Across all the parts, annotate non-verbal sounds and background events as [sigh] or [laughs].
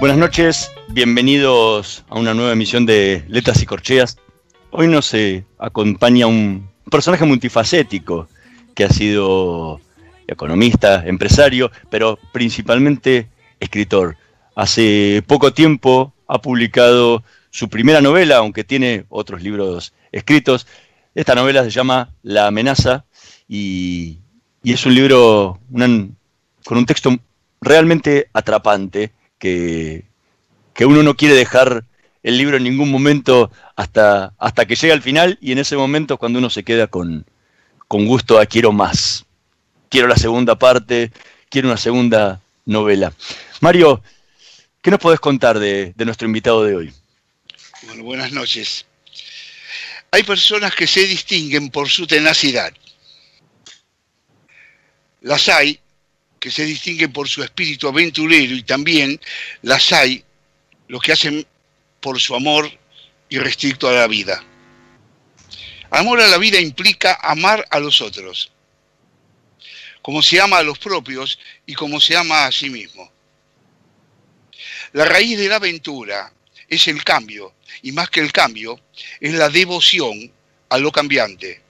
Buenas noches, bienvenidos a una nueva emisión de Letras y Corcheas. Hoy nos eh, acompaña un personaje multifacético que ha sido economista, empresario, pero principalmente escritor. Hace poco tiempo ha publicado su primera novela, aunque tiene otros libros escritos. Esta novela se llama La amenaza y, es un libro con un texto realmente atrapante que, uno no quiere dejar el libro en ningún momento hasta, hasta que llega al final y en ese momento cuando uno se queda con, con gusto a quiero más. Quiero la segunda parte, quiero una segunda novela. Mario, ¿qué nos podés contar de, de nuestro invitado de hoy? Bueno, buenas noches. Hay personas que se distinguen por su tenacidad. Las hay que se distinguen por su espíritu aventurero y también las hay los que hacen por su amor irrestricto a la vida. Amor a la vida implica amar a los otros, como se ama a los propios y como se ama a sí mismo. La raíz de la aventura es el cambio, y más que el cambio, es la devoción a lo cambiante,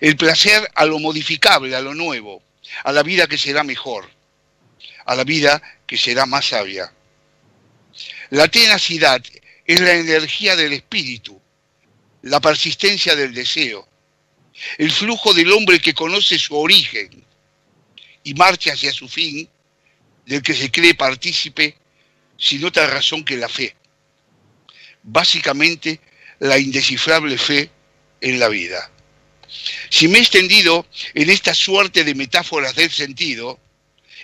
el placer a lo modificable, a lo nuevo, a la vida que será mejor, a la vida que será más sabia. La tenacidad es la energía del espíritu, la persistencia del deseo, el flujo del hombre que conoce su origen y marcha hacia su fin, del que se cree partícipe sin otra razón que la fe. Básicamente, la indescifrable fe en la vida. Si me he extendido en esta suerte de metáforas del sentido,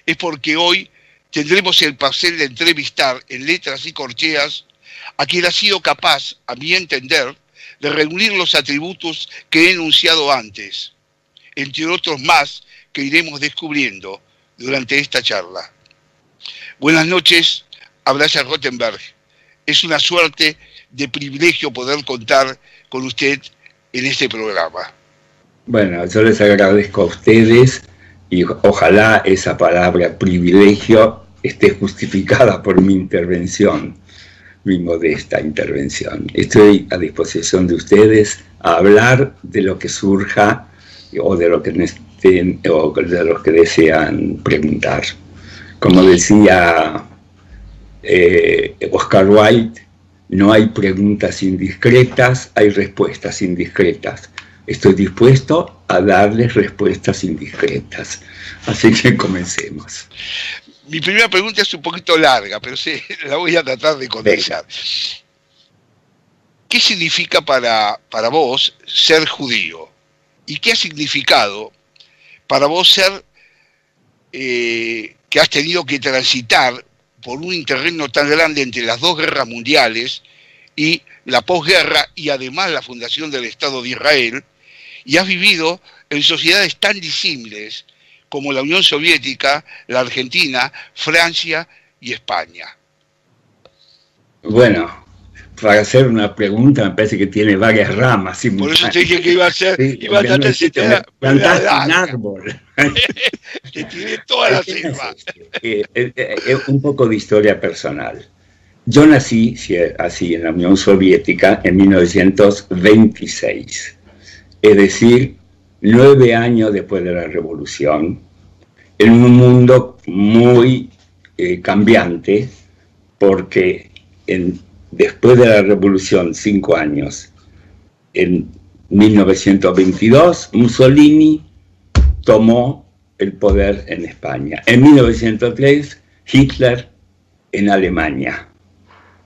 es porque hoy tendremos el placer de entrevistar en letras y corcheas a quien ha sido capaz, a mi entender, de reunir los atributos que he enunciado antes, entre otros más que iremos descubriendo durante esta charla. Buenas noches, Abraya Rottenberg. Es una suerte de privilegio poder contar con usted en este programa. Bueno, yo les agradezco a ustedes y ojalá esa palabra privilegio esté justificada por mi intervención, mi modesta intervención. Estoy a disposición de ustedes a hablar de lo que surja o de lo que estén, o de los que desean preguntar. Como decía eh, Oscar Wilde, no hay preguntas indiscretas, hay respuestas indiscretas estoy dispuesto a darles respuestas indiscretas. Así que comencemos. Mi primera pregunta es un poquito larga, pero sí, [laughs] la voy a tratar de condensar. ¿Qué significa para, para vos ser judío? ¿Y qué ha significado para vos ser eh, que has tenido que transitar por un terreno tan grande entre las dos guerras mundiales y la posguerra y además la fundación del Estado de Israel, y has vivido en sociedades tan disímiles como la Unión Soviética, la Argentina, Francia y España. Bueno, para hacer una pregunta me parece que tiene varias ramas. Por eso te dije que iba a ser, iba a tratar plantaste un árbol. [laughs] que tiene toda la selva. Eh, eh, eh, un poco de historia personal. Yo nací así en la Unión Soviética en 1926 es decir, nueve años después de la revolución, en un mundo muy eh, cambiante, porque después de la revolución, cinco años, en 1922, Mussolini tomó el poder en España. En 1903, Hitler en Alemania.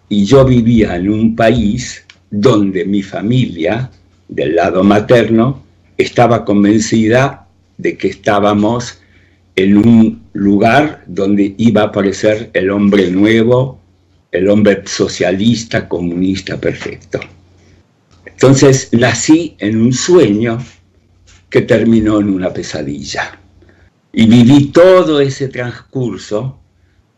Y yo vivía en un país donde mi familia, del lado materno, estaba convencida de que estábamos en un lugar donde iba a aparecer el hombre nuevo, el hombre socialista, comunista perfecto. Entonces nací en un sueño que terminó en una pesadilla. Y viví todo ese transcurso,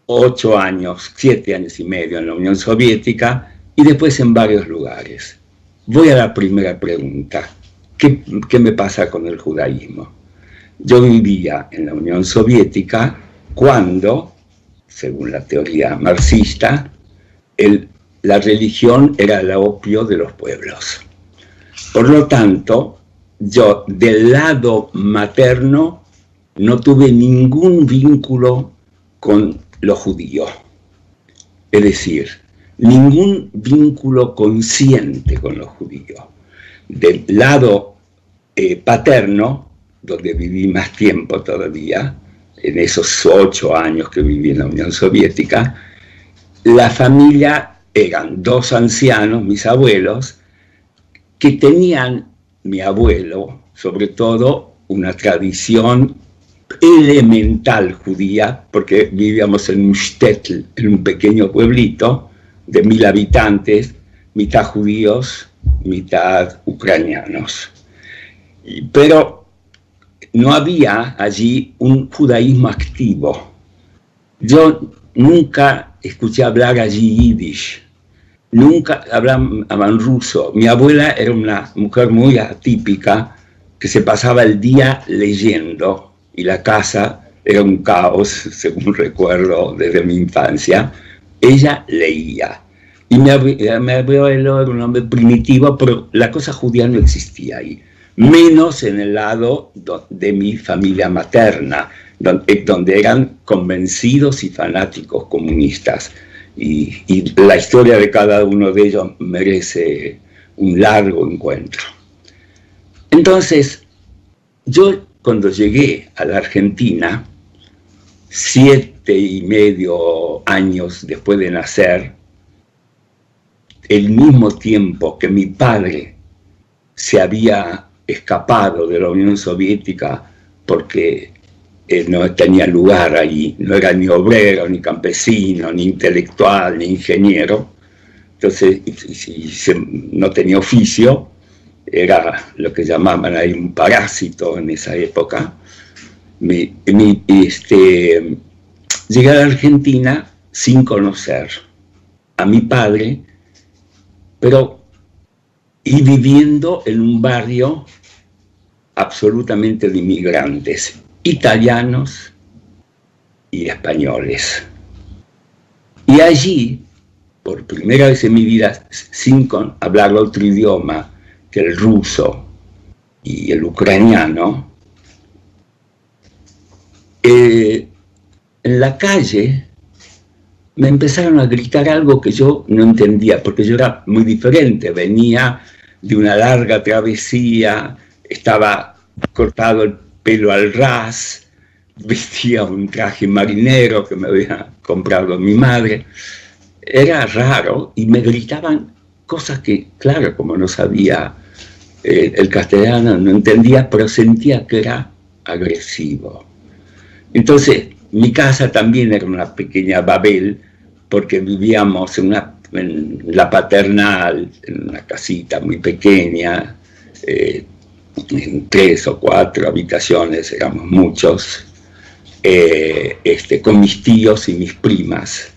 ocho años, siete años y medio en la Unión Soviética y después en varios lugares. Voy a la primera pregunta. ¿Qué, me pasa con el judaísmo? Yo vivía en la Unión Soviética cuando, según la teoría marxista, la religión era el opio de los pueblos. Por lo tanto, yo del lado materno no tuve ningún vínculo con lo judío. Es decir, ningún vínculo consciente con lo judío. Del lado eh, paterno, donde viví más tiempo todavía, en esos ocho años que viví en la Unión Soviética, la familia eran dos ancianos, mis abuelos, que tenían, mi abuelo, sobre todo, una tradición elemental judía, porque vivíamos en un shtetl, en un pequeño pueblito de mil habitantes, mitad judíos, mitad ucranianos. Pero no había allí un judaísmo activo. Yo nunca escuché hablar allí yiddish, nunca hablaban ruso. Mi abuela era una mujer muy atípica que se pasaba el día leyendo y la casa era un caos, [laughs] según recuerdo desde mi infancia. Ella leía. Y mi abuelo era un hombre primitivo, pero la cosa judía no existía ahí menos en el lado de mi familia materna, eh, donde eran convencidos y fanáticos comunistas. Y, la historia de cada uno de ellos merece un largo encuentro. Entonces, yo cuando llegué a la Argentina, siete y medio años después de nacer, el mismo tiempo que mi padre se había escapado de la Unión Soviética porque eh, no tenía lugar allí, no era ni obrero, ni campesino, ni intelectual, ni ingeniero, entonces no tenía oficio, era lo que llamaban ahí un parásito en esa época. este, llegué a Argentina sin conocer a mi padre, pero y viviendo en un barrio absolutamente de inmigrantes, italianos y españoles. Y allí, por primera vez en mi vida, sin hablar otro idioma que el ruso y el ucraniano, eh, en la calle me empezaron a gritar algo que yo no entendía, porque yo era muy diferente, venía de una larga travesía, estaba cortado el pelo al ras, [laughs] vestía un traje marinero que me había comprado mi madre. Era raro y me gritaban cosas que, claro, como no sabía eh, el castellano, no entendía, pero sentía que era agresivo. Entonces, mi casa también era una pequeña Babel, porque vivíamos en, una, la paternal, en una casita muy pequeña, eh, en tres o cuatro habitaciones, éramos muchos, eh, este, con mis tíos y mis primas.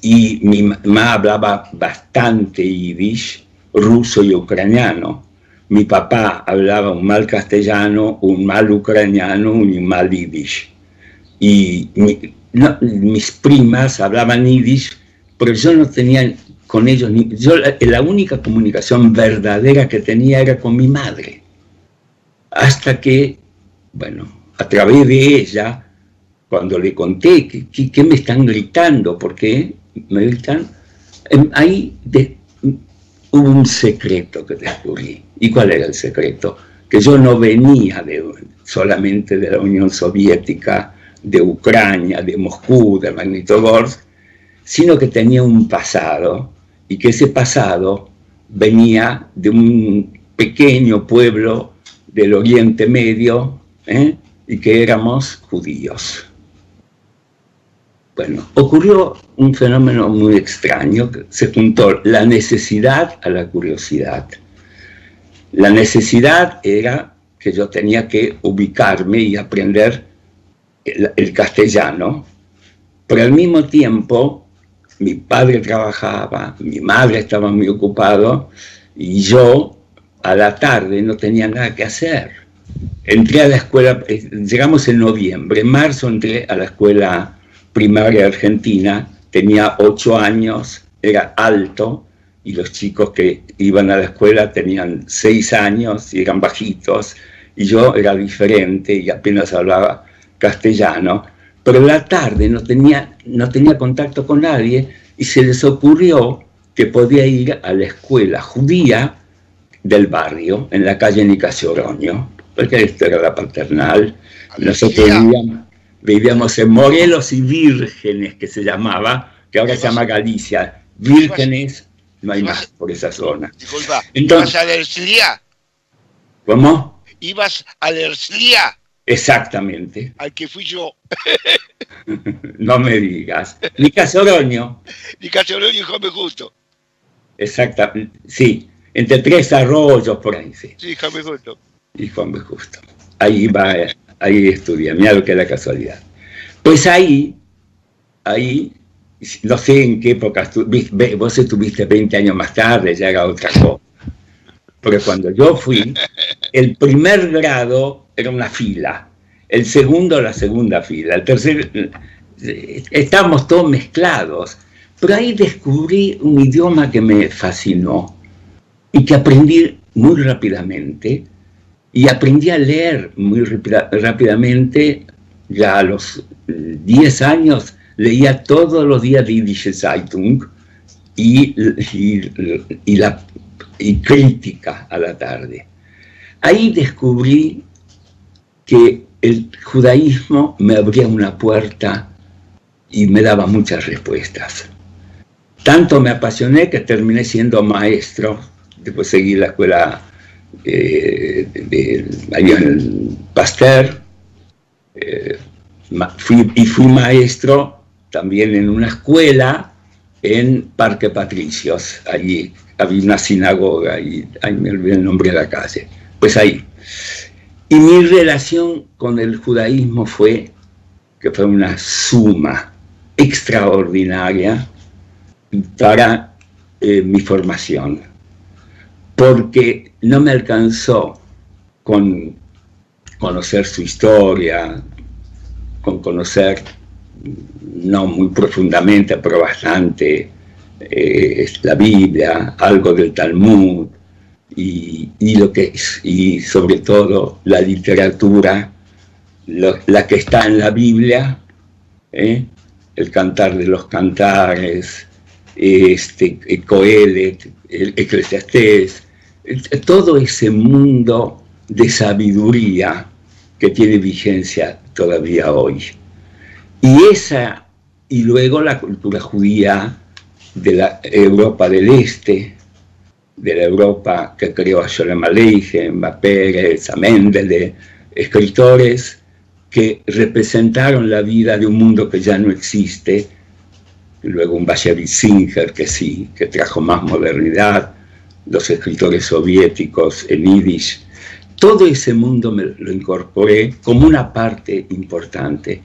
Y mi mamá hablaba bastante yiddish, ruso y ucraniano. Mi papá hablaba un mal castellano, un mal ucraniano y un mal yiddish y mis primas hablaban yiddish, pero yo no tenía con ellos, ni, yo la, única comunicación verdadera que tenía era con mi madre. Hasta que, bueno, a través de ella, cuando le conté que, me están gritando, porque me gritan, em, ahí hubo un secreto que descubrí. ¿Y cuál era el secreto? Que yo no venía de, solamente de la Unión Soviética, de Ucrania, de Moscú, de Magnitogorsk, sino que tenía un pasado y que ese pasado venía de un pequeño pueblo del Oriente Medio ¿eh? y que éramos judíos. Bueno, ocurrió un fenómeno muy extraño, se juntó la necesidad a la curiosidad. La necesidad era que yo tenía que ubicarme y aprender el, castellano, pero al mismo tiempo mi padre trabajaba, mi madre estaba muy ocupado y yo a la tarde no tenía nada que hacer. Entré a la escuela, eh, llegamos en noviembre, en marzo entré a la escuela primaria argentina, tenía ocho años, era alto, y los chicos que iban a la escuela tenían seis años y eran bajitos, y yo era diferente y apenas hablaba castellano, pero en la tarde no tenía, no tenía contacto con nadie y se les ocurrió que podía ir a la escuela judía del barrio, en la calle Nicasio Oroño, porque esta era la paternal. Nosotros vivíamos, vivíamos en Morelos y Vírgenes, que se llamaba, que ahora se llama Galicia. Vírgenes, no hay más por esa zona. Disculpa, ¿ibas a la ¿Cómo? ¿Ibas a la Exactamente. [laughs] Al que fui yo. [laughs] no me digas. Ni Casoroño. [laughs] Ni Casoroño y Juan Justo. Exactamente, sí. Entre tres arroyos por ahí, sí. Sí, Juan Justo. Y Juan Justo. Ahí va ahí estudia, mira lo que es la casualidad. Pues ahí, ahí, no sé en qué época, vos estuviste 20 años más tarde, ya era otra cosa. Porque cuando yo fui, el primer grado era una fila, el segundo la segunda fila, el tercer, estábamos todos mezclados. Pero ahí descubrí un idioma que me fascinó y que aprendí muy rápidamente, y aprendí a leer muy rápidamente, ya a los 10 años leía todos los días Die Zeitung y, y, la, y crítica a la tarde. Ahí descubrí que el judaísmo me abría una puerta y me daba muchas respuestas. Tanto me apasioné que terminé siendo maestro, después seguí la escuela eh, de, en Pasteur, eh, y fui maestro también en una escuela en Parque Patricios, allí había una sinagoga y ahí me olvidé el nombre de la calle, pues ahí. Y mi relación con el judaísmo fue que fue una suma extraordinaria para eh, mi formación. Porque no me alcanzó con conocer su historia, con conocer, no muy profundamente, pero bastante, eh, la Biblia, algo del Talmud, y, lo que y sobre todo la literatura, la que está en la Biblia, ¿eh? el cantar de los cantares, este, Coelet, el Eclesiastés, todo ese mundo de sabiduría que tiene vigencia todavía hoy. Y esa, y luego la cultura judía de la Europa del Este, de la Europa que creó a Sholem Aleichem, a Pérez, a Mendele, escritores que representaron la vida de un mundo que ya no existe, luego un Bashevis Singer que sí, que trajo más modernidad, los escritores soviéticos en Yiddish. Todo ese mundo me lo incorporé como una parte importante.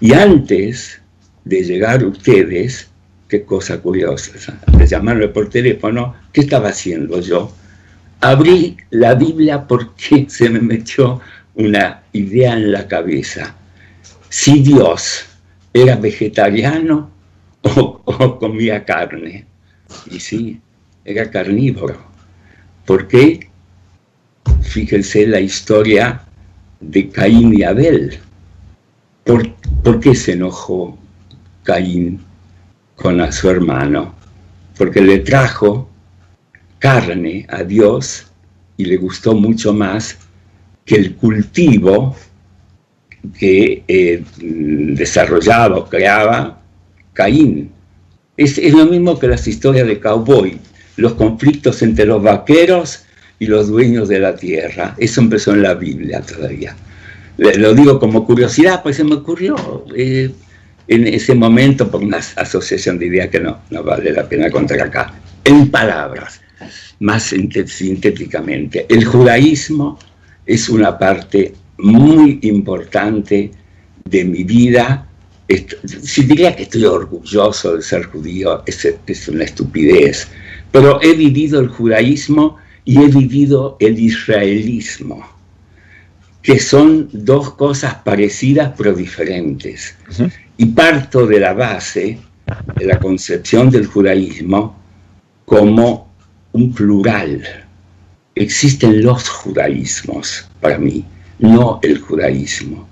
Y antes de llegar ustedes, qué cosa curiosa, de llamarme por teléfono, ¿qué estaba haciendo yo? Abrí la Biblia porque [laughs] se me metió una idea en la cabeza. Si Dios era vegetariano [laughs] o, comía carne. Y sí, era carnívoro. ¿Por qué? Fíjense la historia de Caín y Abel. ¿Por, qué se enojó Caín con su hermano? porque le trajo carne a Dios y le gustó mucho más que el cultivo que eh, desarrollaba o creaba Caín. Es, es, lo mismo que las historias de cowboy, los conflictos entre los vaqueros y los dueños de la tierra. Eso empezó en la Biblia todavía. Lo digo como curiosidad, pues se me ocurrió eh, en ese momento por una asociación de que no, no vale la pena contar acá. En palabras, más sintéticamente, el judaísmo es una parte muy importante de mi vida. Si diría que estoy orgulloso de ser judío, es, es una estupidez, pero he vivido el judaísmo y he vivido el israelismo, que son dos cosas parecidas pero diferentes. Y parto de la base de la concepción del judaísmo como un plural. Existen los judaísmos para mí, no el judaísmo.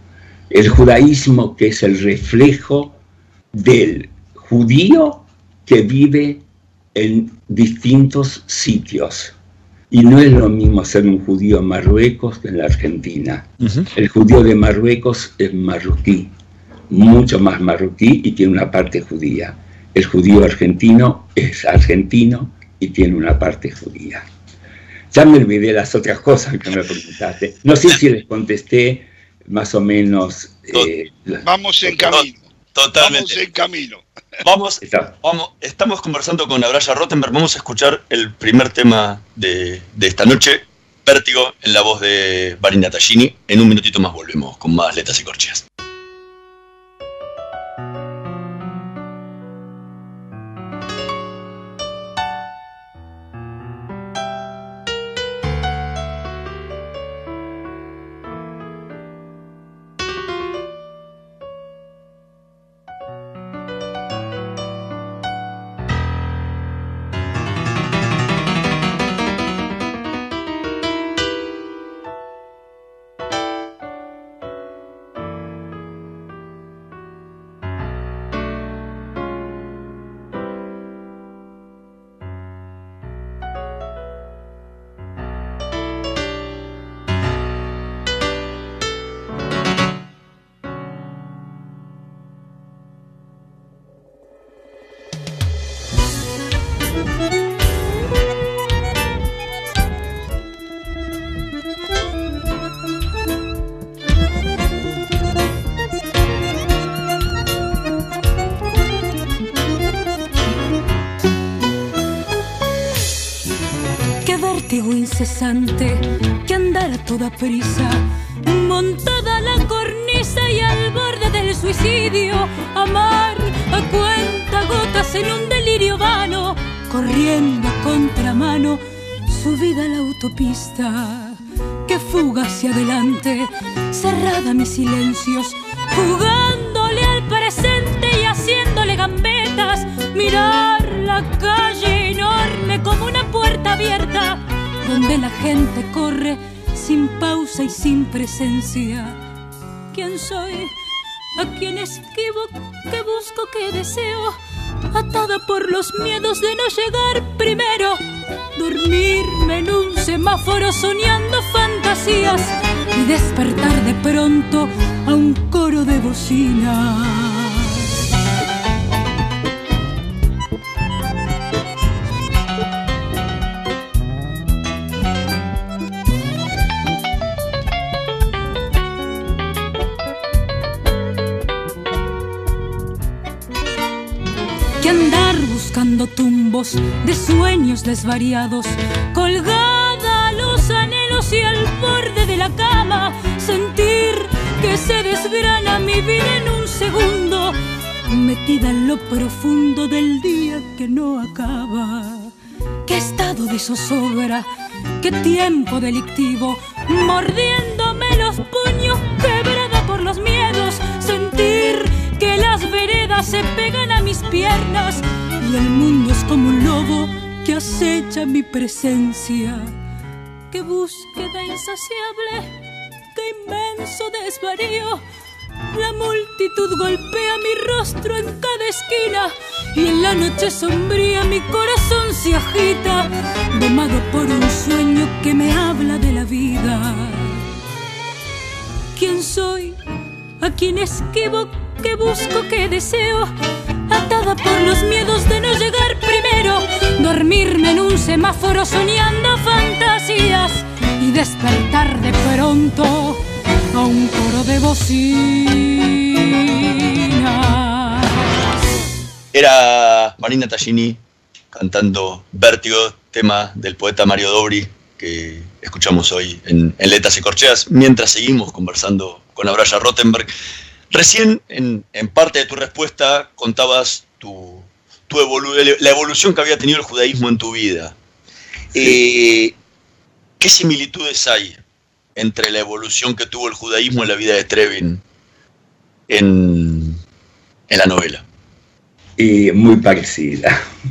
El judaísmo que es el reflejo del judío que vive en distintos sitios y no es lo mismo ser un judío en Marruecos que en la Argentina. El judío de Marruecos es marroquí, mucho más marroquí y tiene una parte judía. El judío argentino es argentino y tiene una parte judía. Ya me olvidé las otras cosas que me preguntaste. No sé si les contesté más o menos. Eh, vamos en camino. Totalmente. Vamos en camino. Vamos, vamos, estamos conversando con Abraya Rottenberg. Vamos a escuchar el primer tema de, de esta noche, Vértigo, en la voz de Barina Tallini. En un minutito más volvemos con más letras y corcheas. Donde la gente corre sin pausa y sin presencia. ¿Quién soy? ¿A quién esquivo? ¿Qué busco? ¿Qué deseo? Atada por los miedos de no llegar primero. Dormirme en un semáforo soñando fantasías y despertar de pronto a un coro de tumbos de sueños desvariados, colgada a los anhelos y al borde de la cama, sentir que se desgrana mi vida en un segundo, metida en lo profundo del día que no acaba. Qué estado de zozobra, qué tiempo delictivo, mordiéndome los puños, quebrada por los miedos, sentir que las veredas se pegan a mis piernas y el mundo es como un lobo que acecha mi presencia. Qué búsqueda insaciable, qué inmenso desvarío. La multitud golpea mi rostro en cada esquina y en la noche sombría mi corazón se agita, domado por un sueño que me habla de la vida. ¿Quién soy? ¿A quién esquivo? ¿Qué busco? ¿Qué deseo? Atada por los miedos de no llegar primero, dormirme en un semáforo soñando fantasías y despertar de pronto a un coro de bocina. Era Marina Tallini cantando Vértigo, tema del poeta Mario Dobri, que escuchamos hoy en, Letas y Corcheas, mientras seguimos conversando con Abraya Rottenberg. Recién, en, parte de tu respuesta, contabas tu, la evolución que había tenido el judaísmo en tu vida. Eh, ¿Qué similitudes hay entre la evolución que tuvo el judaísmo en la vida de Trevin en, en la novela? Y muy parecida, [laughs]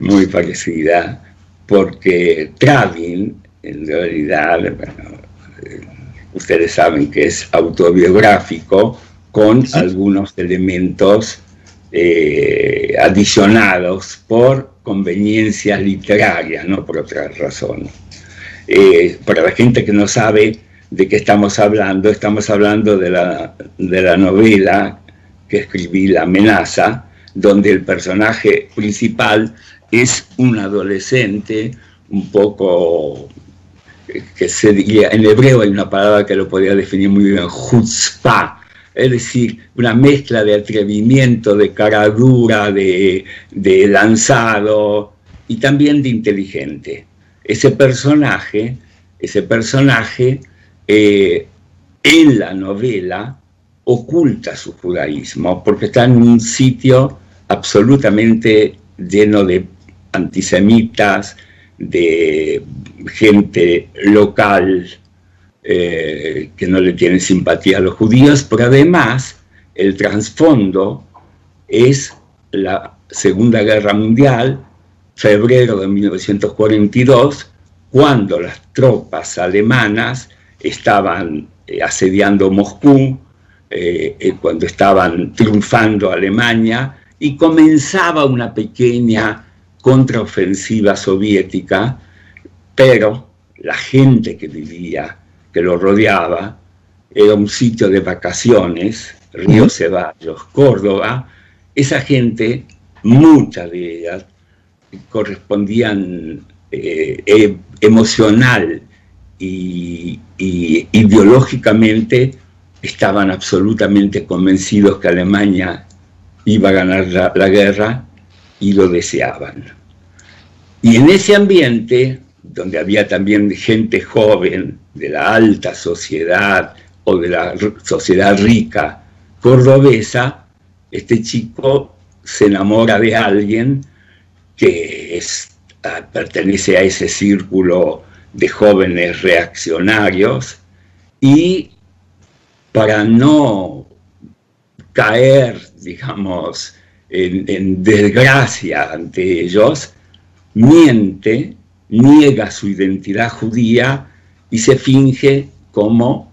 muy parecida, porque Travin, en realidad, ustedes saben que es autobiográfico con algunos elementos eh, adicionados por conveniencias literarias, no por otras razones. Eh, para la gente que no sabe de qué estamos hablando, estamos hablando de la, de la novela que escribí, La amenaza, donde el personaje principal es un adolescente un poco que se diría, en hebreo hay una palabra que lo podría definir muy bien, chutzpah, es decir, una mezcla de atrevimiento, de cara dura, de, lanzado y también de inteligente. Ese personaje, ese personaje eh, en la novela oculta su judaísmo porque está en un sitio absolutamente lleno de antisemitas, de gente local eh, que no le tiene simpatía a los judíos, pero además el trasfondo es la Segunda Guerra Mundial, febrero de 1942, cuando las tropas alemanas estaban eh, asediando Moscú, eh, cuando estaban triunfando Alemania, y comenzaba una pequeña contraofensiva soviética, pero la gente que vivía, que lo rodeaba, era un sitio de vacaciones, Río Ceballos, Córdoba, esa gente, muchas de ellas, correspondían eh, e, emocional y, ideológicamente, estaban absolutamente convencidos que Alemania iba a ganar la guerra y lo deseaban. Y en ese ambiente, donde había también gente joven de la alta sociedad o de la sociedad rica cordobesa, este chico se enamora de alguien que ah, pertenece a ese círculo de jóvenes reaccionarios y para no caer, digamos, en, desgracia ante ellos, miente, niega su identidad judía y se finge como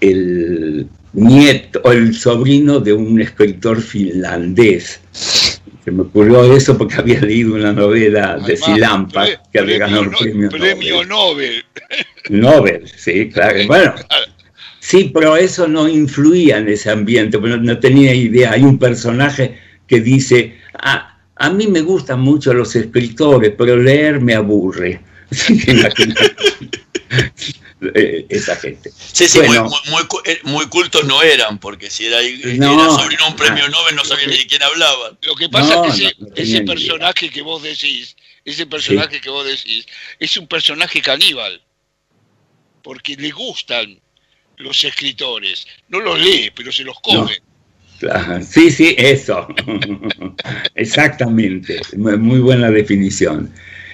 el nieto o el sobrino de un escritor finlandés. Se me ocurrió eso porque había leído una novela de Silampa que había ganado el premio, premio Nobel. Nobel, sí, claro. [laughs] Bueno, sí, pero eso no influía en ese ambiente, no, no tenía idea. Hay un personaje que dice, ah, a mí me gustan mucho los escritores, pero leer me aburre. [laughs] [laughs] Esa gente. Sí, sí, muy, eh, muy, cultos no eran, porque si era, sobrino un premio Nobel no sabía ni de quién hablaban. Lo que pasa es que ese, personaje que vos decís, ese personaje que vos decís, es un personaje caníbal, porque le gustan los escritores. No los lee, pero se los come. Sí, sí, eso. [laughs] Exactamente. Muy buena definición.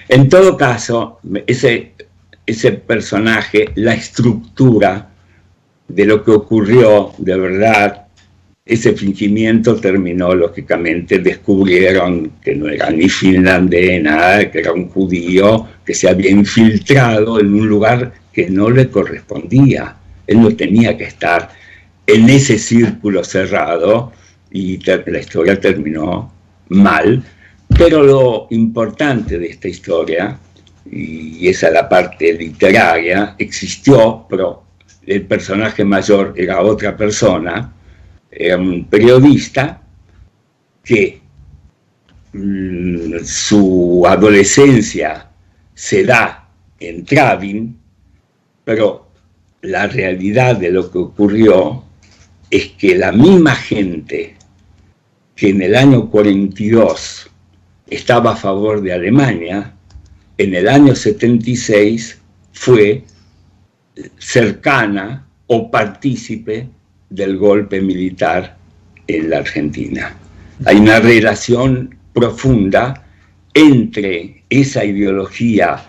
En todo caso, ese, ese personaje, la estructura de lo que ocurrió de verdad, ese fingimiento terminó, lógicamente, descubrieron que no era ni finlandés, nada, que era un judío que se había infiltrado en un lugar que no le correspondía. Él no tenía que estar en ese círculo cerrado y la historia terminó mal, pero lo importante de esta historia, y esa es la parte literaria, existió, pero el personaje mayor era otra persona, era un periodista que mm, su adolescencia se da en Travin, pero la realidad de lo que ocurrió es que la misma gente que en el año 42 estaba a favor de Alemania, en el año 76 fue cercana o partícipe del golpe militar en la Argentina. Hay una relación profunda entre esa ideología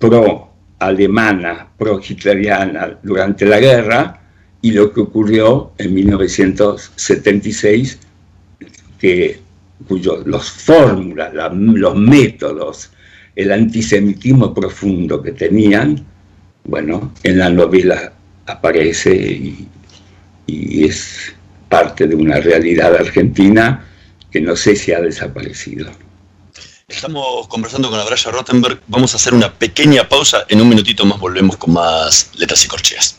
pro-alemana, pro-hitleriana durante la guerra y lo que ocurrió en 1976, que, cuyos los fórmulas, los métodos, el antisemitismo profundo que tenían, bueno, en la novela aparece y, es parte de una realidad argentina que no sé si ha desaparecido. Estamos conversando con Abraya Rottenberg. Vamos a hacer una pequeña pausa. En un minutito más volvemos con más letras y corcheas.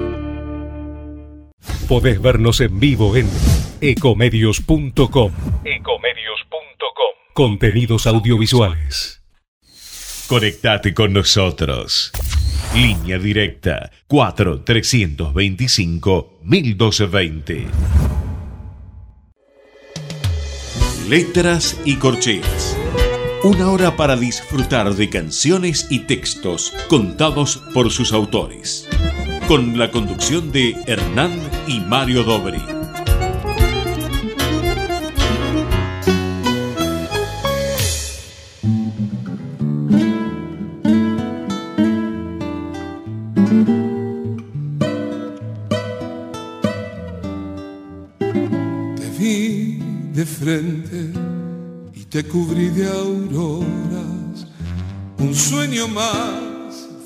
Podés vernos en vivo en ecomedios.com. Ecomedios.com. Contenidos audiovisuales. Conectate con nosotros. Línea directa 4 325 1220. Letras y corcheas. Una hora para disfrutar de canciones y textos contados por sus autores. Con la conducción de Hernán y Mario Dobri. frente y te cubrí de auroras, un sueño más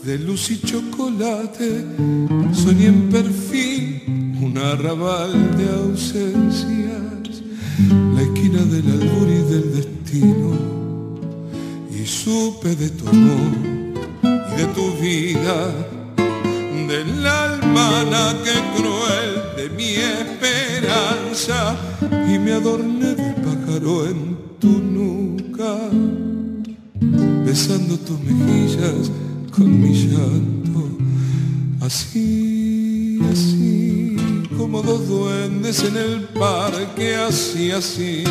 de luz y chocolate, soñé en perfil un arrabal de ausencias, la esquina del albur y del destino, y supe de tu amor y de tu vida del alma que cruel de mi esperanza y me adorné de pájaro en tu nuca, besando tus mejillas con mi llanto, así, así, como dos duendes en el parque, así, así,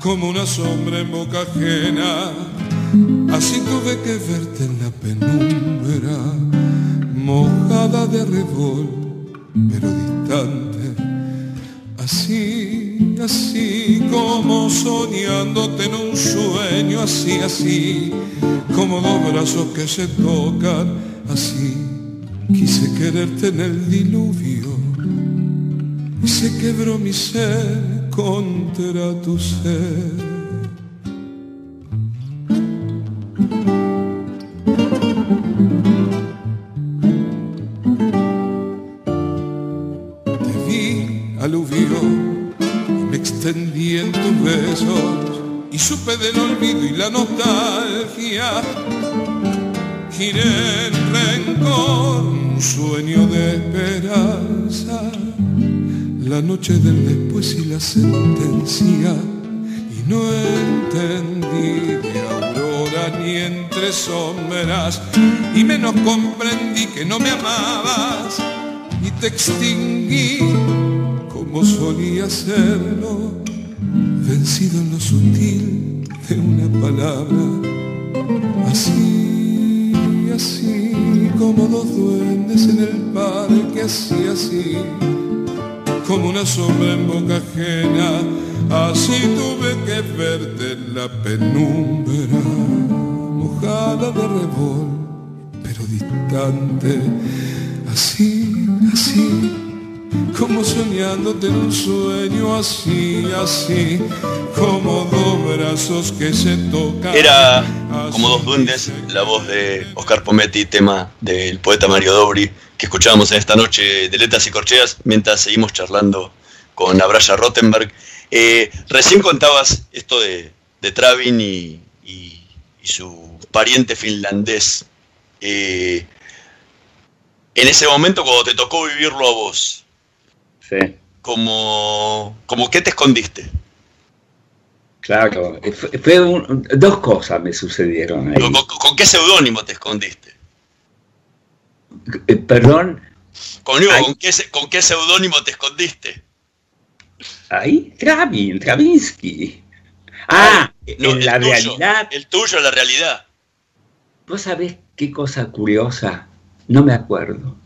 como una sombra en boca ajena, así tuve que verte en la penumbra, mojada de arrebol, pero distante Así, así como soñándote en un sueño, así, así como dos brazos que se tocan, así quise quererte en el diluvio y se quebró mi ser contra tu ser. Supe del olvido y la nostalgia. Giré en rencor, un sueño de esperanza. La noche del después y la sentencia. Y no entendí de aurora ni entre sombras. Y menos comprendí que no me amabas. Y te extinguí como solía serlo, vencido en lo sutil de una palabra. Así, así, como dos duendes en el parque, así, así, como una sombra en boca ajena, así tuve que verte la penumbra, mojada de revol, pero distante, así, así como soñándote en un sueño así, así, como dos brazos que se tocan. Era como dos duendes, la voz de Oscar Pometti, tema del poeta Mario Dobri, que escuchábamos en esta noche de Letras y Corcheas, mientras seguimos charlando con Abraya Rottenberg. Eh, recién contabas esto de, Travin y, su pariente finlandés. Eh, en ese momento, cuando te tocó vivirlo a vos, Sí. Como, como ¿qué te escondiste? Claro, fue dos cosas me sucedieron ahí. ¿Con, qué seudónimo te escondiste? Eh, perdón. ¿con, qué, ¿con qué seudónimo te escondiste? Ahí, Travin, Travinsky. Ah, en la realidad. El tuyo, la realidad. ¿Vos sabés qué cosa curiosa? No me acuerdo.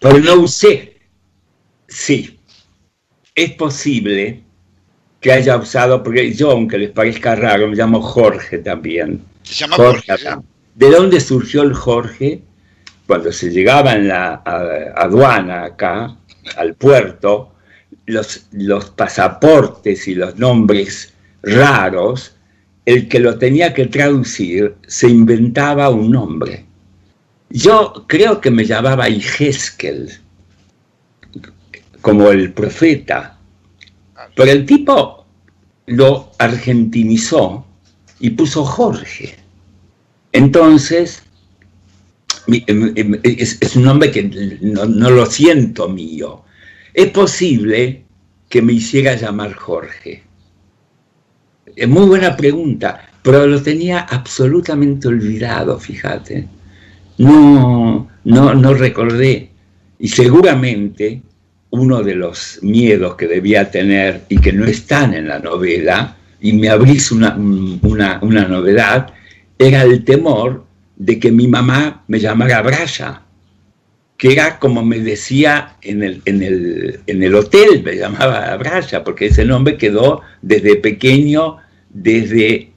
Pero no usé Sí, es posible que haya usado, porque yo, aunque les parezca raro, me llamo Jorge también. Se llama Jorge. ¿De dónde surgió el Jorge? Cuando se llegaba en la aduana acá, al puerto, los, los pasaportes y los nombres raros, el que lo tenía que traducir se inventaba un nombre. Yo creo que me llamaba Igeskel como el profeta. Pero el tipo lo argentinizó y puso Jorge. Entonces, em, em, es, un nombre que no, lo siento mío. Es posible que me hiciera llamar Jorge. Es muy buena pregunta, pero lo tenía absolutamente olvidado, fíjate. No, no, no recordé. Y seguramente uno de los miedos que debía tener y que no están en la novela, y me abrís una, novedad, era el temor de que mi mamá me llamara Braya, que era como me decía en el, en el, hotel, me llamaba Braya, porque ese nombre quedó desde pequeño, desde,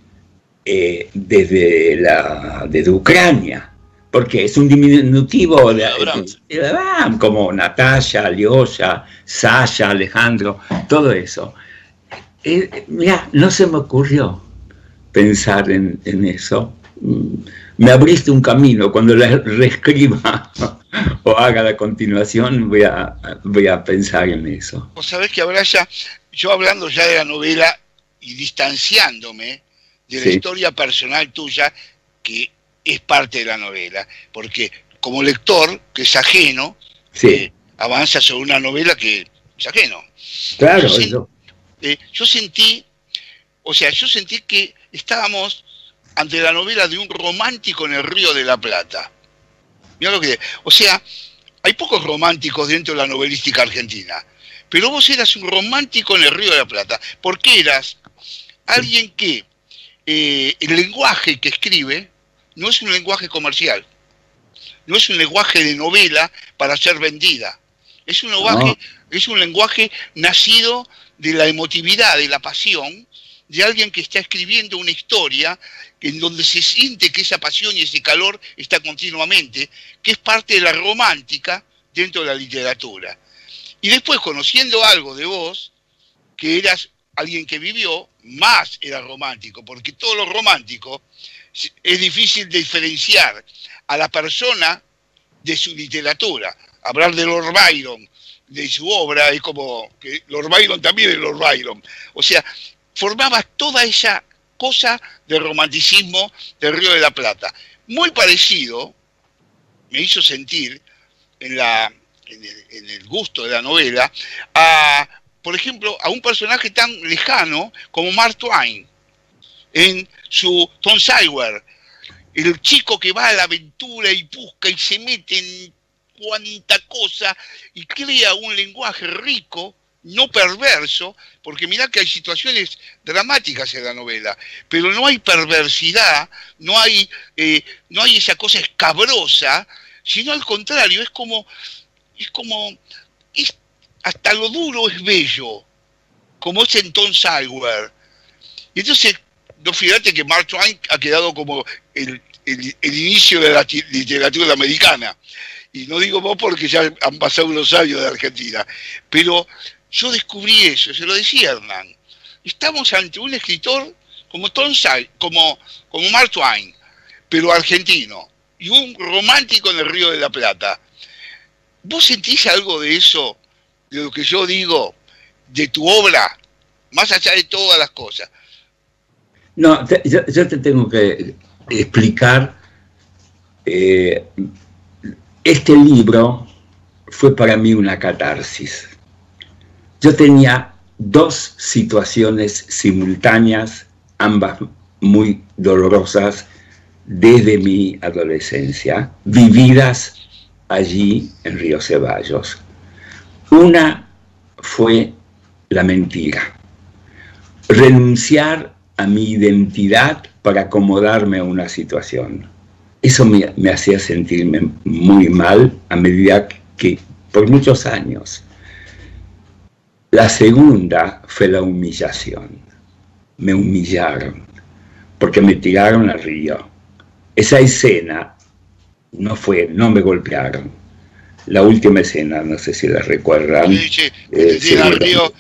eh, desde, la, desde Ucrania porque es un diminutivo de, Abraham, como Natalia, Alyosha, Sasha, Alejandro, todo eso. Eh, mira, no se me ocurrió pensar en, eso. Mm, me abriste un camino. Cuando la reescriba [laughs] o haga la continuación, voy a, voy a pensar en eso. Vos sabés que ahora ya, yo hablando ya de la novela y distanciándome de la historia personal tuya, que es parte de la novela, porque como lector, que es ajeno, eh, avanza sobre una novela que es ajeno. Claro, yo, eh, yo sentí, o sea, yo sentí que estábamos ante la novela de un romántico en el Río de la Plata. Mira lo que, o sea, hay pocos románticos dentro de la novelística argentina, pero vos eras un romántico en el Río de la Plata, porque eras alguien que eh, el lenguaje que escribe no es un lenguaje comercial, no es un lenguaje de novela para ser vendida, es un lenguaje, es un lenguaje nacido de la emotividad, de la pasión, de alguien que está escribiendo una historia en donde se siente que esa pasión y ese calor está continuamente, que es parte de la romántica dentro de la literatura. Y después, conociendo algo de vos, que eras alguien que vivió, más era romántico, porque todo lo romántico es difícil diferenciar a la persona de su literatura. Hablar de Lord Byron, de su obra, es como que Lord Byron también es Lord Byron. O sea, formaba toda esa cosa de romanticismo del Río de la Plata. Muy parecido, me hizo sentir en, la, en el gusto de la novela, a, por ejemplo, a un personaje tan lejano como Mark Twain en su Tom Sawyer, el chico que va a la aventura y busca y se mete en cuánta cosa y crea un lenguaje rico, no perverso, porque mirá que hay situaciones dramáticas en la novela, pero no hay perversidad, no hay, eh, no hay esa cosa escabrosa, sino al contrario, es como, es como, hasta lo duro es bello, como es en Tom Sawyer. Entonces, no fíjate que Mark Twain ha quedado como el, el, inicio de la literatura americana. Y no digo vos porque ya han pasado unos años de Argentina. Pero yo descubrí eso, se lo decía Hernán. Estamos ante un escritor como Tom como, como Mark Twain, pero argentino, y un romántico en el Río de la Plata. ¿Vos sentís algo de eso, de lo que yo digo, de tu obra, más allá de todas las cosas? No, yo, te tengo que explicar, eh, este libro fue para mí una catarsis. Yo tenía dos situaciones simultáneas, ambas muy dolorosas, desde mi adolescencia, vividas allí en Río Ceballos. Una fue la mentira. Renunciar a mi identidad para acomodarme a una situación. Eso me, hacía sentirme muy mal a medida que, por muchos años. La segunda fue la humillación. Me humillaron porque me tiraron al río. Esa escena no fue, no me golpearon. La última escena, no sé si la recuerdan, eh,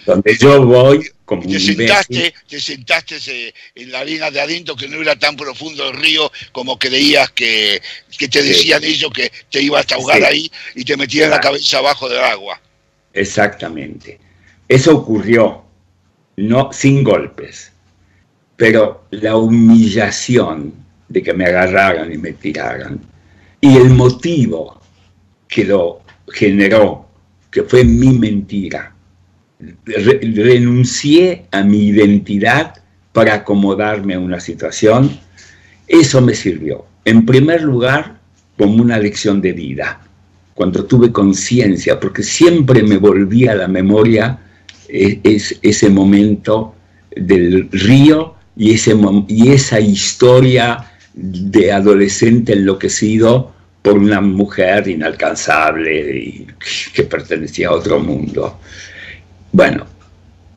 donde yo voy te sentaste, te sentaste en la arena de adentro que no era tan profundo el río como creías que, te decían ellos que te ibas a ahogar ahí y te metían la cabeza abajo del agua. Exactamente. Eso ocurrió, no sin golpes, pero la humillación de que me agarraran y me tiraran y el motivo que lo generó, que fue mi mentira, renuncié a mi identidad para acomodarme a una situación, eso me sirvió. En primer lugar, como una lección de vida, cuando tuve conciencia, porque siempre me volvía a la memoria e, es, ese momento del río y, ese, y esa historia de adolescente enloquecido por una mujer inalcanzable que pertenecía a otro mundo. Bueno,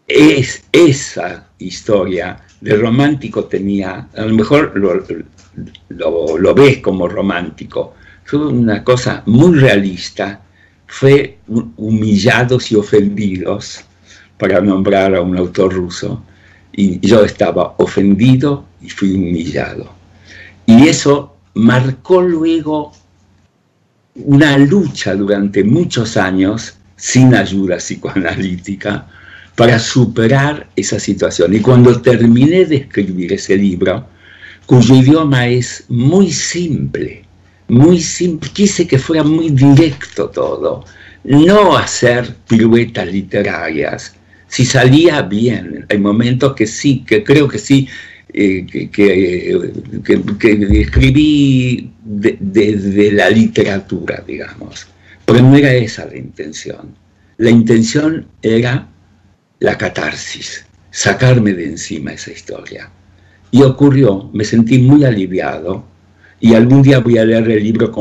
es esa historia de romántico tenía, a lo mejor lo, ves como romántico, fue una cosa muy realista, fue humillados y ofendidos, para nombrar a un autor ruso, y yo estaba ofendido y fui humillado. Y eso marcó luego una lucha durante muchos años sin ayuda psicoanalítica para superar esa situación. Y cuando terminé de escribir ese libro, cuyo idioma es muy simple, muy simple, quise que fuera muy directo todo, no hacer piruetas literarias. Si salía bien, hay momentos que sí, que creo que sí, eh, que, escribí desde la literatura, digamos. Pero no era esa la intención. La intención era la catarsis, sacarme de encima esa historia. Y ocurrió, me sentí muy aliviado y algún día voy a leer el libro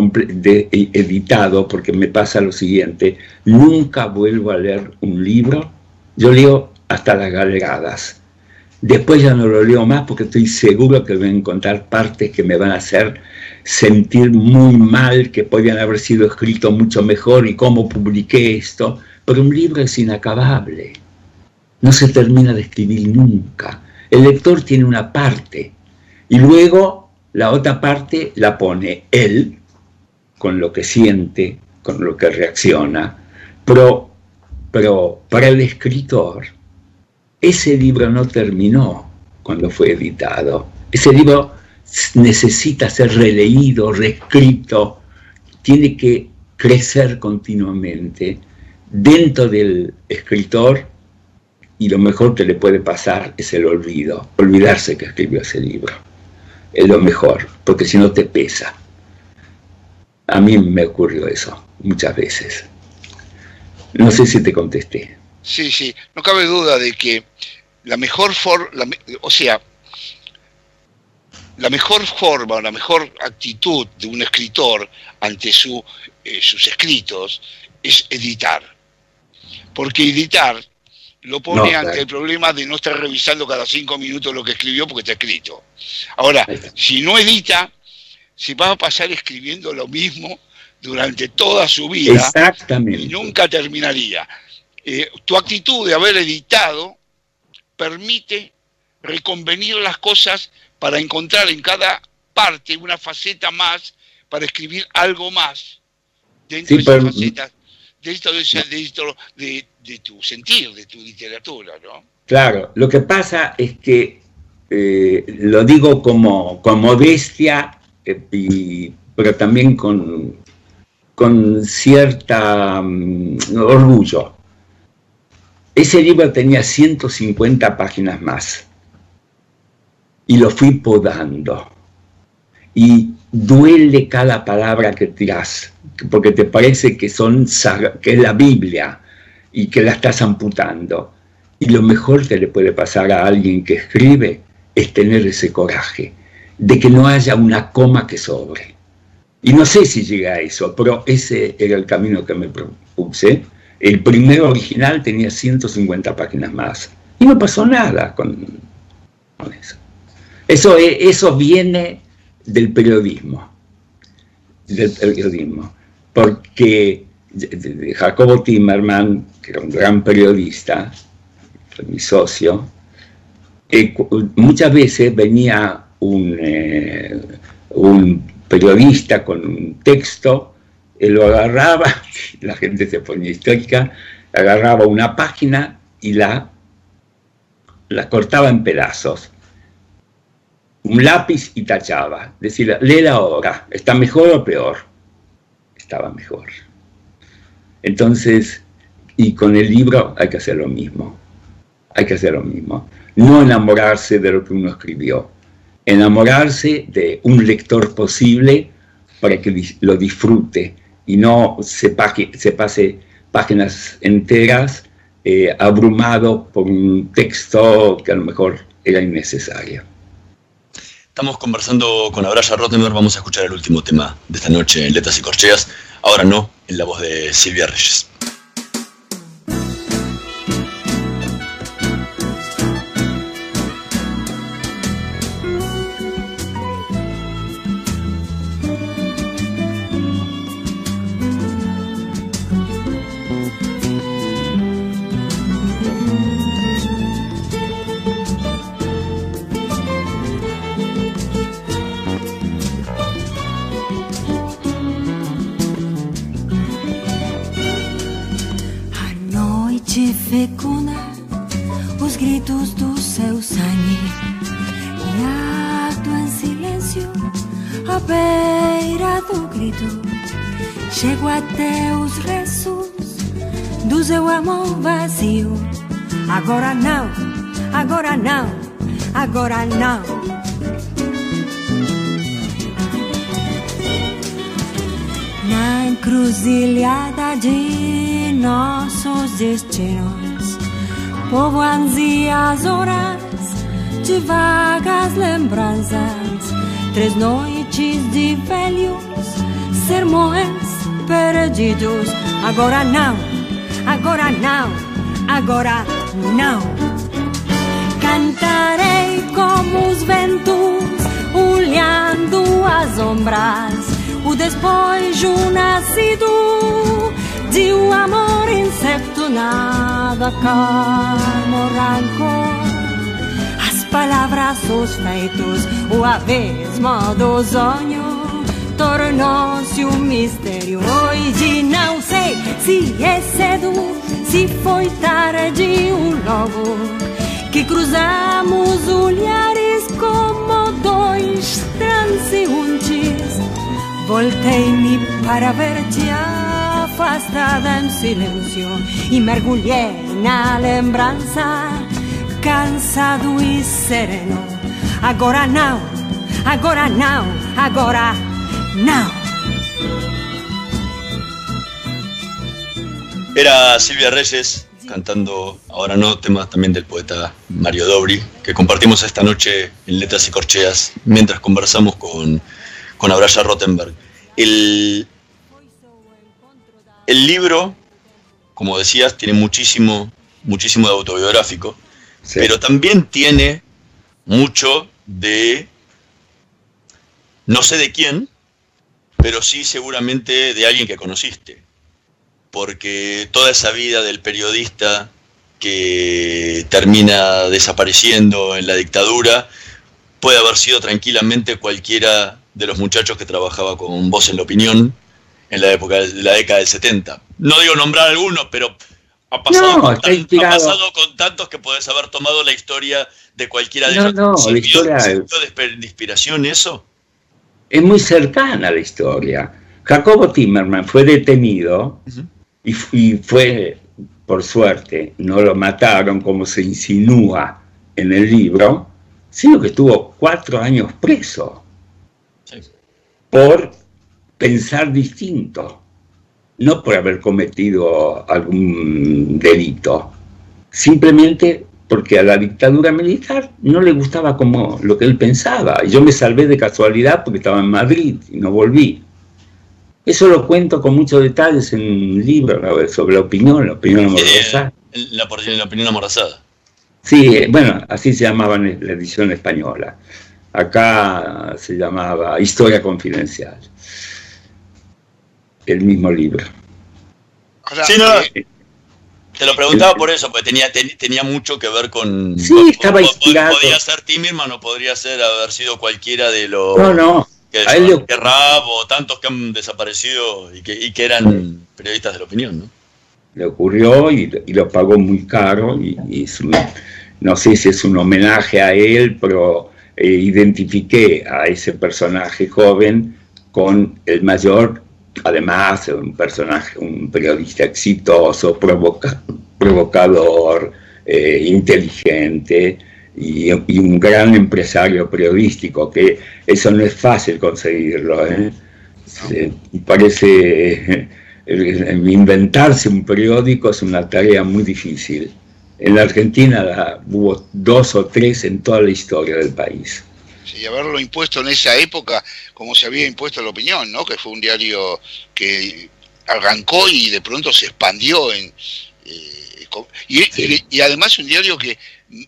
editado porque me pasa lo siguiente, nunca vuelvo a leer un libro, yo leo hasta las galeradas. Después ya no lo leo más porque estoy seguro que voy a encontrar partes que me van a hacer sentir muy mal, que podían haber sido escrito mucho mejor y cómo publiqué esto, pero un libro es inacabable, no se termina de escribir nunca. El lector tiene una parte y luego la otra parte la pone él con lo que siente, con lo que reacciona, pero, pero para el escritor ese libro no terminó cuando fue editado. Ese libro necesita ser releído, reescrito, tiene que crecer continuamente dentro del escritor y lo mejor que le puede pasar es el olvido, olvidarse que escribió ese libro. Es lo mejor, porque si no te pesa. A mí me ocurrió eso. muchas veces. No sé si te contesté. Sí, sí, no cabe duda de que la mejor forma, o sea, la mejor forma, la mejor actitud de un escritor ante su, eh, sus escritos es editar. Porque editar lo pone ante el problema de no estar revisando cada cinco minutos lo que escribió porque está escrito. Ahora, si no edita, se va a pasar escribiendo lo mismo durante toda su vida Exactamente. y nunca terminaría. Eh, tu actitud de haber editado permite reconvenir las cosas para encontrar en cada parte una faceta más, para escribir algo más dentro de esas facetas, dentro, de, de, tu sentir, de tu literatura, ¿no? Claro, lo que pasa es que, eh, lo digo como con modestia, eh, pero también con, con cierta mm, orgullo. Ese libro tenía 150 páginas más y lo fui podando. Y duele cada palabra que tiras, porque te parece que, son, que es la Biblia y que la estás amputando. Y lo mejor que le puede pasar a alguien que escribe es tener ese coraje de que no haya una coma que sobre. Y no sé si llega a eso, pero ese era el camino que me propuse. El primer original tenía 150 páginas más. Y no pasó nada con, eso. Eso, eso viene del periodismo, del periodismo, porque Jacobo Timmerman, que era un gran periodista, mi socio, eh, muchas veces venía eh, un periodista con un texto, él lo agarraba, [laughs] la gente se ponía histórica, agarraba una página y la, la cortaba en pedazos un lápiz y tachaba. Decía, léela ahora, ¿está mejor o peor? Estaba mejor. Entonces, y con el libro hay que hacer lo mismo. Hay que hacer lo mismo. No enamorarse de lo que uno escribió. Enamorarse de un lector posible para que lo disfrute y no se, se pase páginas enteras eh, abrumado por un texto que a lo mejor era innecesario. Estamos conversando con Abraya Rottenberg, vamos a escuchar el último tema de esta noche en Letras y Corcheas, ahora no, en la voz de Silvia Reyes. Agora não, agora não, agora não. Na encruzilhada de nossos destinos, povoando as horas de vagas lembranças, três noites de velhos sermões perdidos. Agora não, agora não, agora não não. Cantarei como os ventos, olhando as sombras, o despojo nascido de um amor incerto, nada calmo rancor. As palavras, os feitos, o abismo do sonho tornou-se um mistério. Hoje não sei se é cedo se foi tarde um logo que cruzamos olhares como dois transeuntes. Voltei-me para ver-te afastada em silêncio e mergulhei na lembrança, cansado e sereno. Agora não, agora não, agora não. Era Silvia Reyes cantando Ahora no, temas también del poeta Mario Dobri, que compartimos esta noche en Letras y Corcheas mientras conversamos con, con Abraya Rottenberg. El, el libro, como decías, tiene muchísimo, muchísimo de autobiográfico, pero también tiene mucho de, no sé de quién, pero sí seguramente de alguien que conociste, porque toda esa vida del periodista que termina desapareciendo en la dictadura puede haber sido tranquilamente cualquiera de los muchachos que trabajaba con vos en la opinión en la época de la década del 70. No digo nombrar algunos, pero ha pasado, con, ha pasado con tantos que podés haber tomado la historia de cualquiera de ellos. No, la historia de, inspiración eso? Es muy cercana a la historia. Jacobo Timmerman fue detenido y, y, fue, por suerte, no lo mataron como se insinúa en el libro, sino que estuvo cuatro años preso sí. por pensar distinto no por haber cometido algún delito, simplemente porque a la dictadura militar no le gustaba como lo que él pensaba. Y yo me salvé de casualidad porque estaba en Madrid y no volví. Eso lo cuento con muchos detalles en un libro sobre la opinión, la opinión amorosada. La, la, opinión amorosada. Sí, bueno, así se llamaba en la edición española. Acá se llamaba Historia Confidencial el mismo libro. sí, no, eh, te lo preguntaba por eso, porque tenía, tenía mucho que ver con... Sí, estaba inspirado. Podría ser Timirman o podría ser haber sido cualquiera de los... No, no. Que, a él. Rab o tantos que han desaparecido y que, y que eran periodistas de la opinión, ¿no? Le ocurrió y, y lo pagó muy caro y, y no sé si es un homenaje a él, pero eh, identifiqué a ese personaje joven con el mayor además un personaje, un periodista exitoso, provocador, eh, inteligente y, un gran empresario periodístico, que eso no es fácil conseguirlo. ¿eh? parece inventarse un periódico es una tarea muy difícil. En la Argentina hubo dos o tres en toda la historia del país y haberlo impuesto en esa época como se había impuesto la opinión, ¿no? Que fue un diario que arrancó y de pronto se expandió en eh, y, y, además un diario que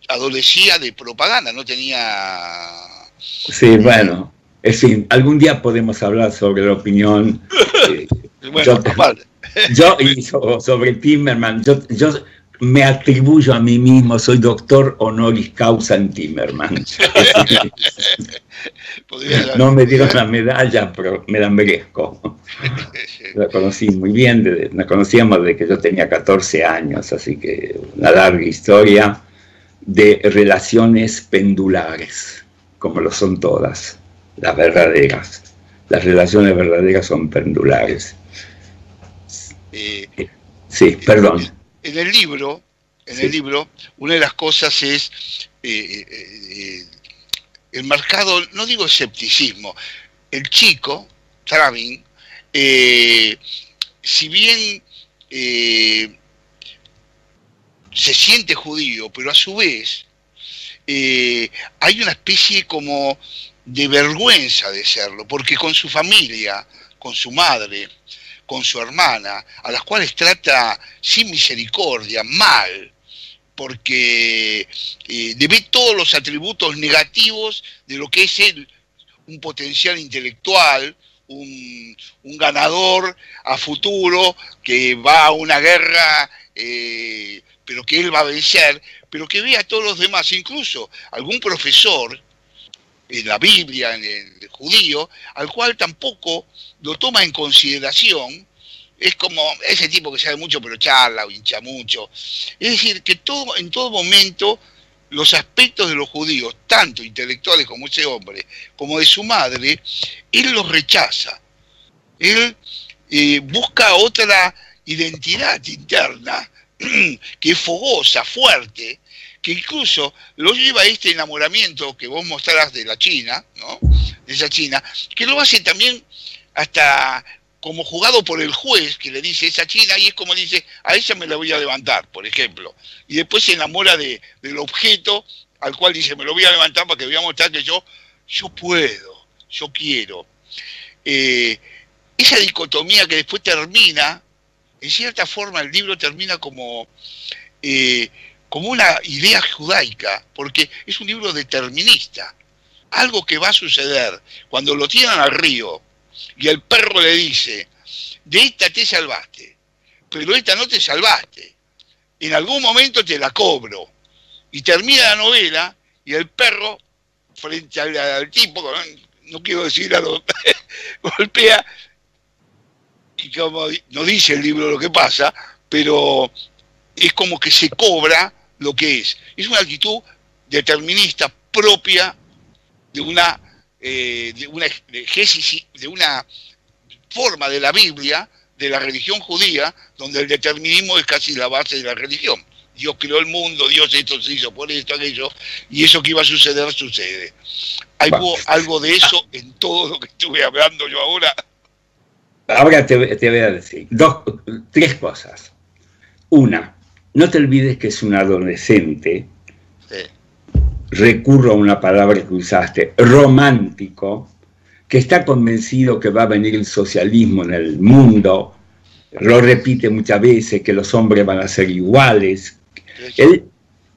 adolecía de propaganda, no tenía Sí, bueno, es fin, algún día podemos hablar sobre la opinión. [laughs] Eh, bueno, yo, yo, y sobre Timmerman, yo, yo me atribuyo a mí mismo, soy doctor honoris causa en Timmerman. [laughs] no me dieron la medalla, pero me la merezco. [laughs] La conocí muy bien, la conocíamos desde que yo tenía 14 años, así que una larga historia de relaciones pendulares, como lo son todas, las verdaderas. Las relaciones verdaderas son pendulares. Eh, sí, perdón en el libro, en el libro, una de las cosas es eh, eh, eh, el marcado, no digo escepticismo, el chico, Travin, si bien se siente judío, pero a su vez hay una especie como de vergüenza de serlo, porque con su familia, con su madre, con su hermana, a las cuales trata sin misericordia, mal, porque eh, debe todos los atributos negativos de lo que es él, un potencial intelectual, un, ganador a futuro que va a una guerra, eh, pero que él va a vencer, pero que ve a todos los demás, incluso algún profesor en la Biblia, en el judío, al cual tampoco lo toma en consideración, es como ese tipo que sabe mucho pero charla o hincha mucho. Es decir, que todo, en todo momento los aspectos de los judíos, tanto intelectuales como ese hombre, como de su madre, él los rechaza. Él eh, busca otra identidad interna [clears throat] que es fogosa, fuerte, que incluso lo lleva a este enamoramiento que vos mostrarás de la China, ¿no? De esa China, que lo hace también hasta como jugado por el juez que le dice esa china y es como dice, a ella me la voy a levantar, por ejemplo. Y después se enamora de, del objeto al cual dice, me lo voy a levantar para que voy a mostrar que yo, yo puedo, yo quiero. Eh, esa dicotomía que después termina, en cierta forma el libro termina como, eh, como una idea judaica, porque es un libro determinista. Algo que va a suceder cuando lo tiran al río y el perro le dice, de esta te salvaste, pero esta no te salvaste. En algún momento te la cobro. Y termina la novela y el perro, frente al, tipo, no quiero decir a [laughs] golpea, y como no dice el libro lo que pasa, pero es como que se cobra lo que es. Es una actitud determinista propia de una, eh, de una de una forma de la Biblia, de la religión judía, donde el determinismo es casi la base de la religión. Dios creó el mundo, Dios esto se hizo por esto, aquello, y eso que iba a suceder sucede. ¿Hay algo de eso en todo lo que estuve hablando yo ahora? Ahora te, voy a decir dos, tres cosas. Una, no te olvides que es un adolescente. Recurro a una palabra que usaste, romántico, que está convencido que va a venir el socialismo en el mundo, lo repite muchas veces, que los hombres van a ser iguales. Él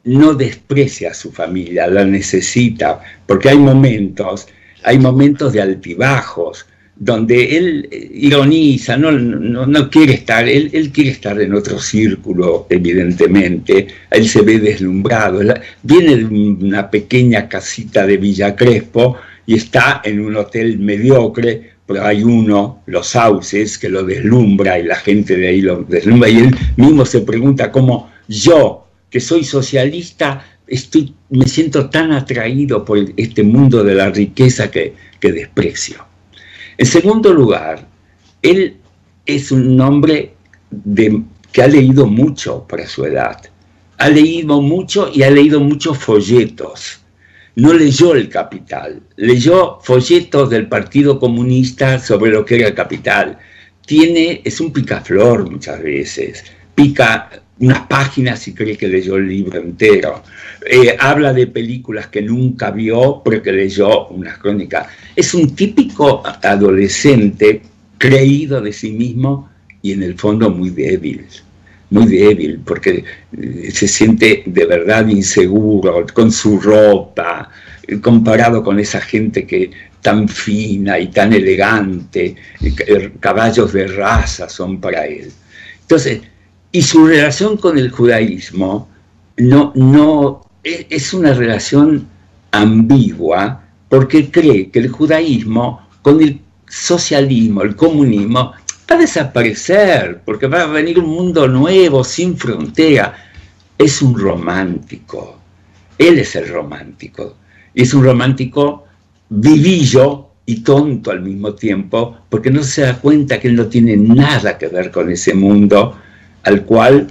no desprecia a su familia, la necesita, porque hay momentos, hay momentos de altibajos, donde él eh, ironiza, no, quiere estar, él, él, quiere estar en otro círculo, evidentemente, él se ve deslumbrado, viene de una pequeña casita de Villa Crespo y está en un hotel mediocre, pero hay uno, Los Sauces, que lo deslumbra y la gente de ahí lo deslumbra. Y él mismo se pregunta cómo yo, que soy socialista, estoy, me siento tan atraído por este mundo de la riqueza que, que desprecio. En segundo lugar, él es un hombre que ha leído mucho para su edad. Ha leído mucho y ha leído muchos folletos. No leyó el capital, leyó folletos del Partido Comunista sobre lo que era el capital. Tiene, es un picaflor muchas veces, pica unas páginas y cree que leyó el libro entero. Eh, habla de películas que nunca vio, pero que leyó unas crónicas. Es un típico adolescente creído de sí mismo y en el fondo muy débil, muy débil, porque eh, se siente de verdad inseguro con su ropa, eh, comparado con esa gente que tan fina y tan elegante, caballos de raza son para él. Entonces, y su relación con el judaísmo no, no e, es una relación ambigua porque cree que el judaísmo con el socialismo, el comunismo, va a desaparecer porque va a venir un mundo nuevo, sin frontera. Es un romántico. Él es el romántico. Y es un romántico vivillo y tonto al mismo tiempo, porque no se da cuenta que él no tiene nada que ver con ese mundo al cual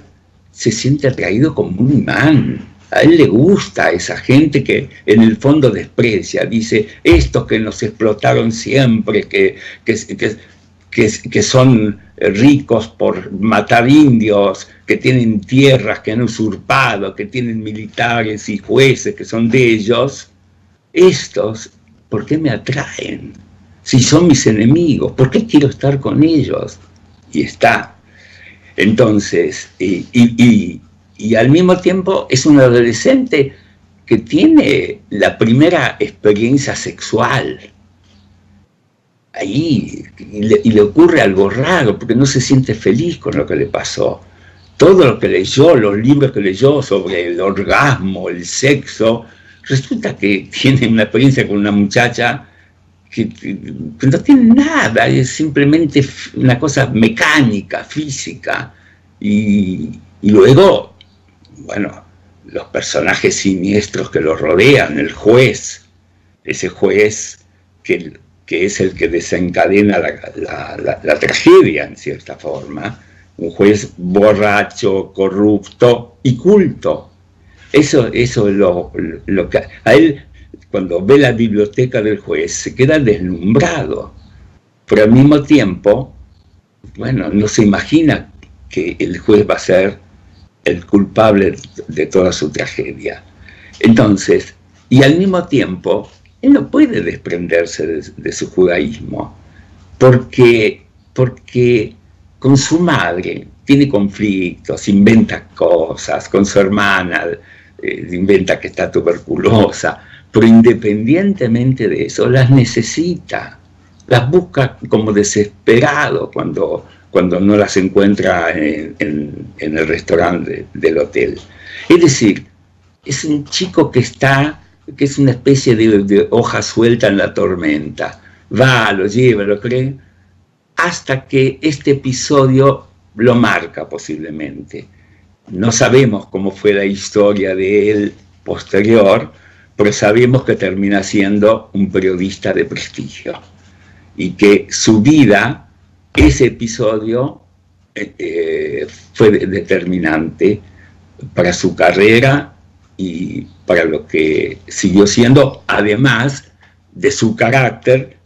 se siente atraído como un imán. A él le gusta esa gente que en el fondo desprecia, dice, estos que nos explotaron siempre, que, que, que, son ricos por matar indios, que tienen tierras que han usurpado, que tienen militares y jueces que son de ellos, estos, ¿por qué me atraen? Si son mis enemigos, ¿por qué quiero estar con ellos? Y está entonces, y, al mismo tiempo es un adolescente que tiene la primera experiencia sexual. Ahí, y le, ocurre algo raro, porque no se siente feliz con lo que le pasó. Todo lo que leyó, los libros que leyó sobre el orgasmo, el sexo, resulta que [laughs] tiene una experiencia con una muchacha que, no tiene nada, es simplemente una cosa mecánica, física. Y, luego, bueno, los personajes siniestros que lo rodean, el juez, ese juez que, que es el que desencadena la, tragedia en cierta forma, un juez borracho, corrupto y culto. Eso, eso es lo, lo que a él cuando ve la biblioteca del juez, se queda deslumbrado, pero al mismo tiempo bueno, no se imagina que el juez va a ser el culpable de toda su tragedia. Entonces, y al mismo tiempo, él no puede desprenderse de, su judaísmo, porque, porque con su madre tiene conflictos, inventa cosas, con su hermana eh, inventa que está tuberculosa, pero independientemente de eso, las necesita, las busca como desesperado cuando, cuando no las encuentra en, el restaurante del hotel. Es decir, es un chico que está, que es una especie de, de hoja suelta en la tormenta. Va, lo lleva, lo cree, hasta que este episodio lo marca posiblemente. No sabemos cómo fue la historia de él posterior, pero sabemos que termina siendo un periodista de prestigio. Y que su vida, ese episodio, eh, eh, fue determinante para su carrera y para lo que siguió siendo, además de su carácter,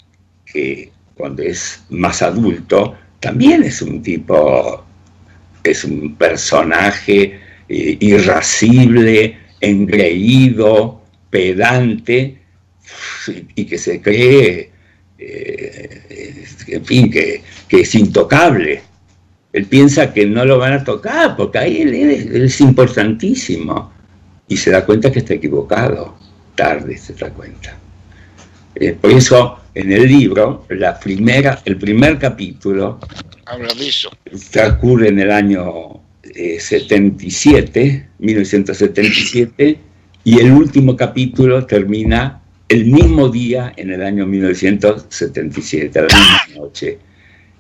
que cuando es más adulto, también es un tipo, es un personaje eh, irascible, engreído, pedante y que se cree, eh, en fin, que, es intocable. Él piensa que no lo van a tocar porque ahí él, es importantísimo y se da cuenta que está equivocado. Tarde se da cuenta. Eh, por eso en el libro, la primera, el primer capítulo eso. Transcurre en el año 77, eh, 1977 y el último capítulo termina el mismo día en el año 1977, la misma noche.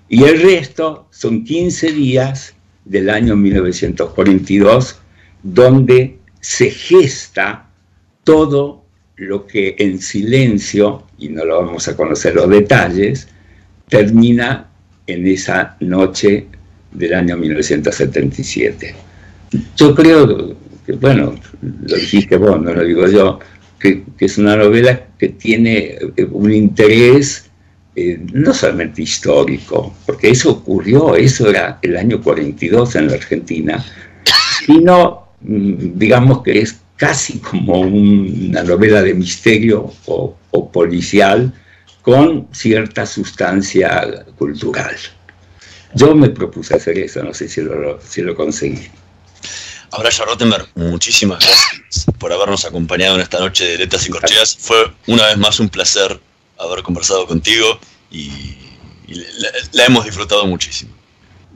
Y el resto son 15 días del año 1942, donde se gesta todo lo que en silencio, y no lo vamos a conocer los detalles, termina en esa noche del año 1977. Yo creo bueno, lo dijiste vos, no lo digo yo, que, es una novela que tiene eh, un interés eh, no solamente histórico, porque eso ocurrió, eso era el año 42 en la Argentina, sino, mm, digamos que es casi como una novela de misterio o, policial con cierta sustancia cultural. Yo me propuse hacer eso, no sé si lo, si lo conseguí. Abrazo Rottenberg, muchísimas gracias por habernos acompañado en esta noche de Letras y Corcheas. Fue una vez más un placer haber conversado contigo y, la, hemos disfrutado muchísimo.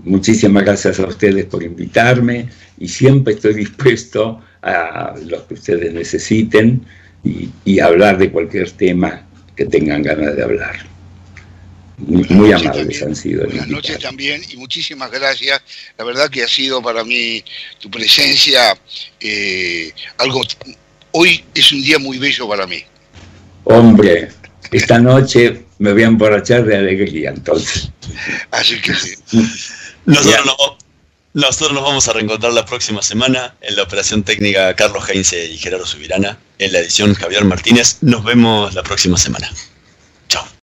Muchísimas gracias a ustedes por invitarme y siempre estoy dispuesto a lo que ustedes necesiten y hablar de cualquier tema que tengan ganas de hablar. Muy, amables han sido. Buenas noches también y muchísimas gracias. La verdad que ha sido para mí tu presencia eh, algo... Hoy es un día muy bello para mí. Hombre, esta noche me voy a emborrachar de alegría entonces. Así que sí. [laughs] Nosotros, nosotros nos vamos a reencontrar la próxima semana en la operación técnica Carlos Heinze y Gerardo Subirana, en la edición Javier Martínez. Nos vemos la próxima semana.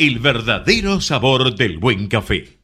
el verdadero sabor del buen café.